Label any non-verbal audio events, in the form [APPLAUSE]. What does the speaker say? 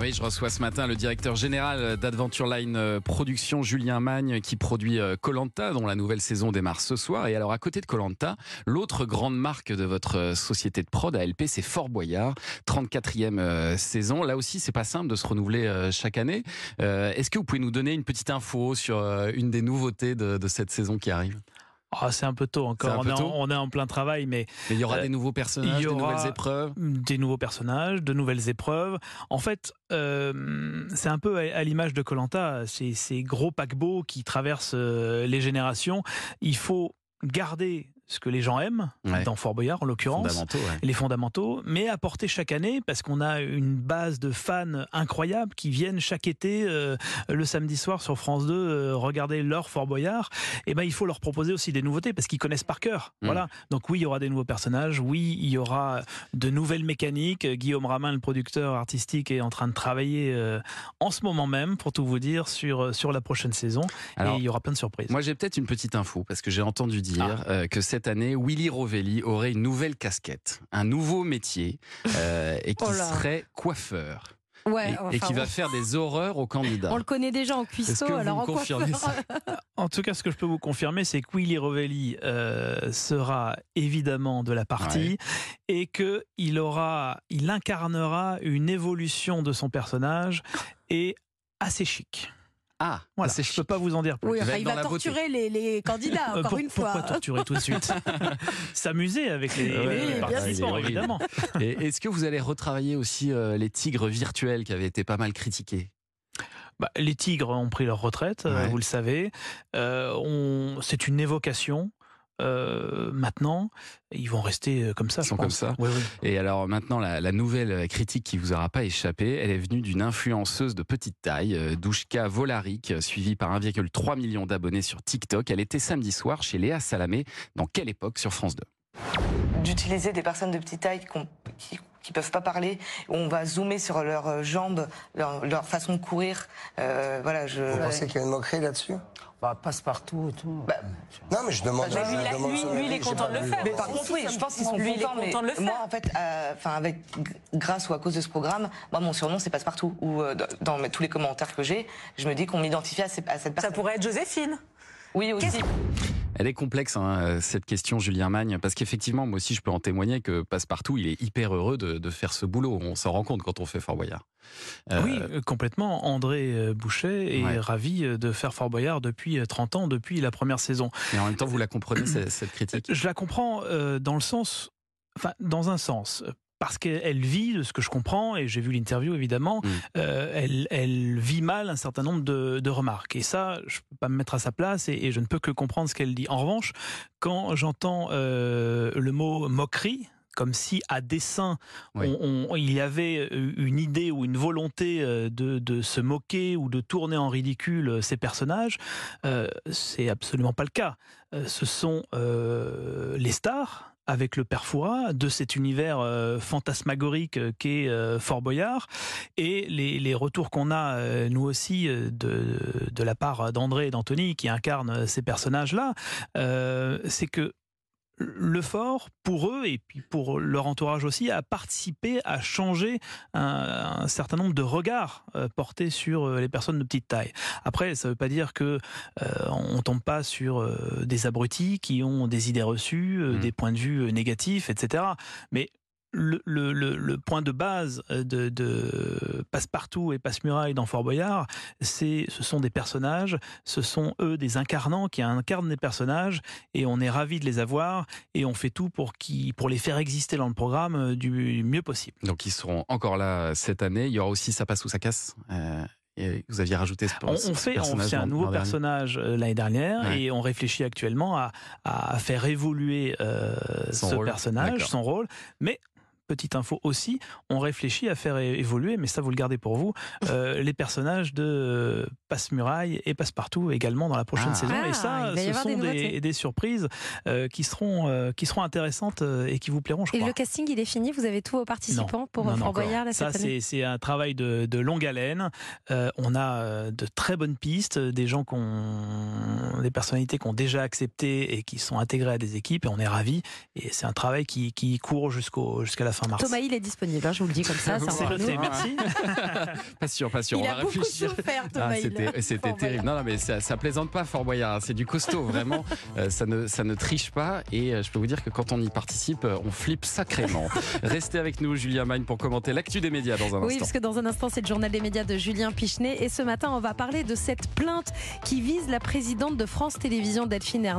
Oui, je reçois ce matin le directeur général d'Adventure Line euh, Production, Julien Magne, qui produit euh, Colanta, dont la nouvelle saison démarre ce soir. Et alors, à côté de Colanta, l'autre grande marque de votre euh, société de prod, ALP, c'est Fort Boyard, 34e saison. Là aussi, c'est pas simple de se renouveler chaque année. Est-ce que vous pouvez nous donner une petite info sur une des nouveautés de, de cette saison qui arrive? Ah, c'est un peu tôt encore. on, est en, plein travail, mais, il y aura des nouveaux personnages, des nouvelles épreuves. Des nouveaux personnages, de nouvelles épreuves. En fait, euh, c'est un peu à, l'image de Colanta, ces, ces gros paquebots qui traversent euh, les générations. Il faut garder ce que les gens aiment, dans Fort Boyard en l'occurrence, les fondamentaux, mais apporter chaque année, parce qu'on a une base de fans incroyables qui viennent chaque été, euh, le samedi soir sur France 2, euh, regarder leur Fort Boyard, et eh ben il faut leur proposer aussi des nouveautés, parce qu'ils connaissent par cœur. Mm. Voilà. Donc oui, il y aura des nouveaux personnages, oui, il y aura de nouvelles mécaniques. Guillaume Ramin, le producteur artistique, est en train de travailler euh, en ce moment même, pour tout vous dire, sur, sur la prochaine saison, et il y aura plein de surprises. Moi j'ai peut-être une petite info, parce que j'ai entendu dire ah. que cette année, Willy Rovelli aurait une nouvelle casquette, un nouveau métier, euh, et qui oh serait coiffeur. et, qui va faire des horreurs aux candidats. On le connaît déjà en cuisseau, alors en confirmez ça? [LAUGHS] En tout cas, ce que je peux vous confirmer, c'est que Willy Rovelli euh, sera évidemment de la partie et que il aura, il incarnera une évolution de son personnage et assez chic. Ah, voilà, je ne peux pas vous en dire plus. Oui, il va torturer les, [LAUGHS] candidats, euh, encore une fois. Pourquoi torturer tout de suite [LAUGHS] S'amuser avec les, participants, évidemment. Est-ce que vous allez retravailler aussi euh, les tigres virtuels qui avaient été pas mal critiqués? Bah, les tigres ont pris leur retraite, euh, vous le savez. c'est une évocation. Euh, maintenant, ils vont rester euh, comme ça. Ils sont comme ça. Et alors maintenant, la, nouvelle critique qui vous aura pas échappé, elle est venue d'une influenceuse de petite taille, euh, Douchka Volaric, suivie par 1,3 million d'abonnés sur TikTok. Elle était samedi soir chez Léa Salamé. Dans quelle époque sur France 2 D'utiliser des personnes de petite taille qui qui peuvent pas parler. On va zoomer sur leurs jambes, leur, façon de courir. voilà, je. Vous pensez qu'il y a une moquerie là-dessus? Bah, passe partout et tout. Bah, non, mais je demande. Bah, lui, il est content de le faire. Mais par contre, oui, je pense qu'ils sont contents. Mais de le faire. moi, en fait, euh, enfin, avec grâce ou à cause de ce programme, moi, mon surnom, c'est passe-partout. Ou euh, dans tous les commentaires que j'ai, je me dis qu'on m'identifie à, cette personne. Ça pourrait être Joséphine. Oui, aussi. Elle est complexe, hein, cette question, Julien Magne, parce qu'effectivement, moi aussi, je peux en témoigner que Passepartout, il est hyper heureux de, faire ce boulot. On s'en rend compte quand on fait Fort Boyard. Euh, oui, euh, complètement. André euh, Boucher est ravi de faire Fort Boyard depuis 30 ans, depuis la première saison. Et en même temps, vous la comprenez, cette critique? Je la comprends dans le sens Enfin, dans un sens, parce qu'elle vit, de ce que je comprends, et j'ai vu l'interview évidemment, mm. euh, elle, vit mal un certain nombre de, remarques. Et ça, je ne peux pas me mettre à sa place et, je ne peux que comprendre ce qu'elle dit. En revanche, quand j'entends euh, le mot moquerie, comme si à dessein il y avait euh, une idée ou une volonté de, se moquer ou de tourner en ridicule ces personnages, c'est absolument pas le cas. ce sont les stars avec le père de cet univers euh, fantasmagorique euh, qu'est euh, Fort Boyard et les, retours qu'on a nous aussi de, de la part d'André et d'Anthony qui incarnent ces personnages-là, c'est que le fort, pour eux et puis pour leur entourage aussi, a participé à changer un, certain nombre de regards euh, portés sur euh, les personnes de petite taille. Après, ça ne veut pas dire que euh, on tombe pas sur des abrutis qui ont des idées reçues, mmh. des points de vue négatifs, etc. Mais le, point de base de, de Passepartout et Passe-Muraille dans Fort Boyard, c'est, ce sont des personnages, ce sont eux des incarnants qui incarnent des personnages et on est ravis de les avoir et on fait tout pour, qui, pour les faire exister dans le programme euh, du mieux possible. Donc ils seront encore là cette année. Il y aura aussi Ça passe ou ça casse euh, et vous aviez rajouté ce, on, on fait, on fait un nouveau personnage euh, l'année dernière et on réfléchit actuellement à, à faire évoluer ce personnage, son rôle, mais petite info aussi, on réfléchit à faire évoluer, mais ça vous le gardez pour vous, euh, [LAUGHS] les personnages de euh, Passe-Muraille et Passe-Partout également dans la prochaine ah. saison. et ça, ah, ce sont des, surprises euh, qui, seront, qui seront intéressantes et qui vous plairont, je crois. Et le casting, il est fini Vous avez tous vos participants pour Fort Boyard Ça, c'est un travail de, longue haleine. on a de très bonnes pistes, des gens qui ont, des personnalités qui ont déjà accepté et qui sont intégrés à des équipes et on est ravis. Et c'est un travail qui, qui court jusqu'au jusqu'à la fin mars. Thomas, il est disponible, hein, je vous le dis comme ça. C'est noté, merci. [LAUGHS] pas sûr, pas sûr. Il On a va beaucoup réfléchir. souffert, Thomas. Ah, c'était terrible. Non, non, mais ça, ça plaisante pas, Fort Boyard. C'est du costaud, vraiment. [LAUGHS] Euh, ça, ne, ça ne triche pas. Et euh, je peux vous dire que quand on y participe, euh, on flippe sacrément. [LAUGHS] Restez avec nous, Julien Magne, pour commenter l'actu des médias dans un instant. Oui, parce que dans un instant, c'est le journal des médias de Julien Pichenet. Et ce matin, on va parler de cette plainte qui vise la présidente de France Télévisions, Delphine Ernotte.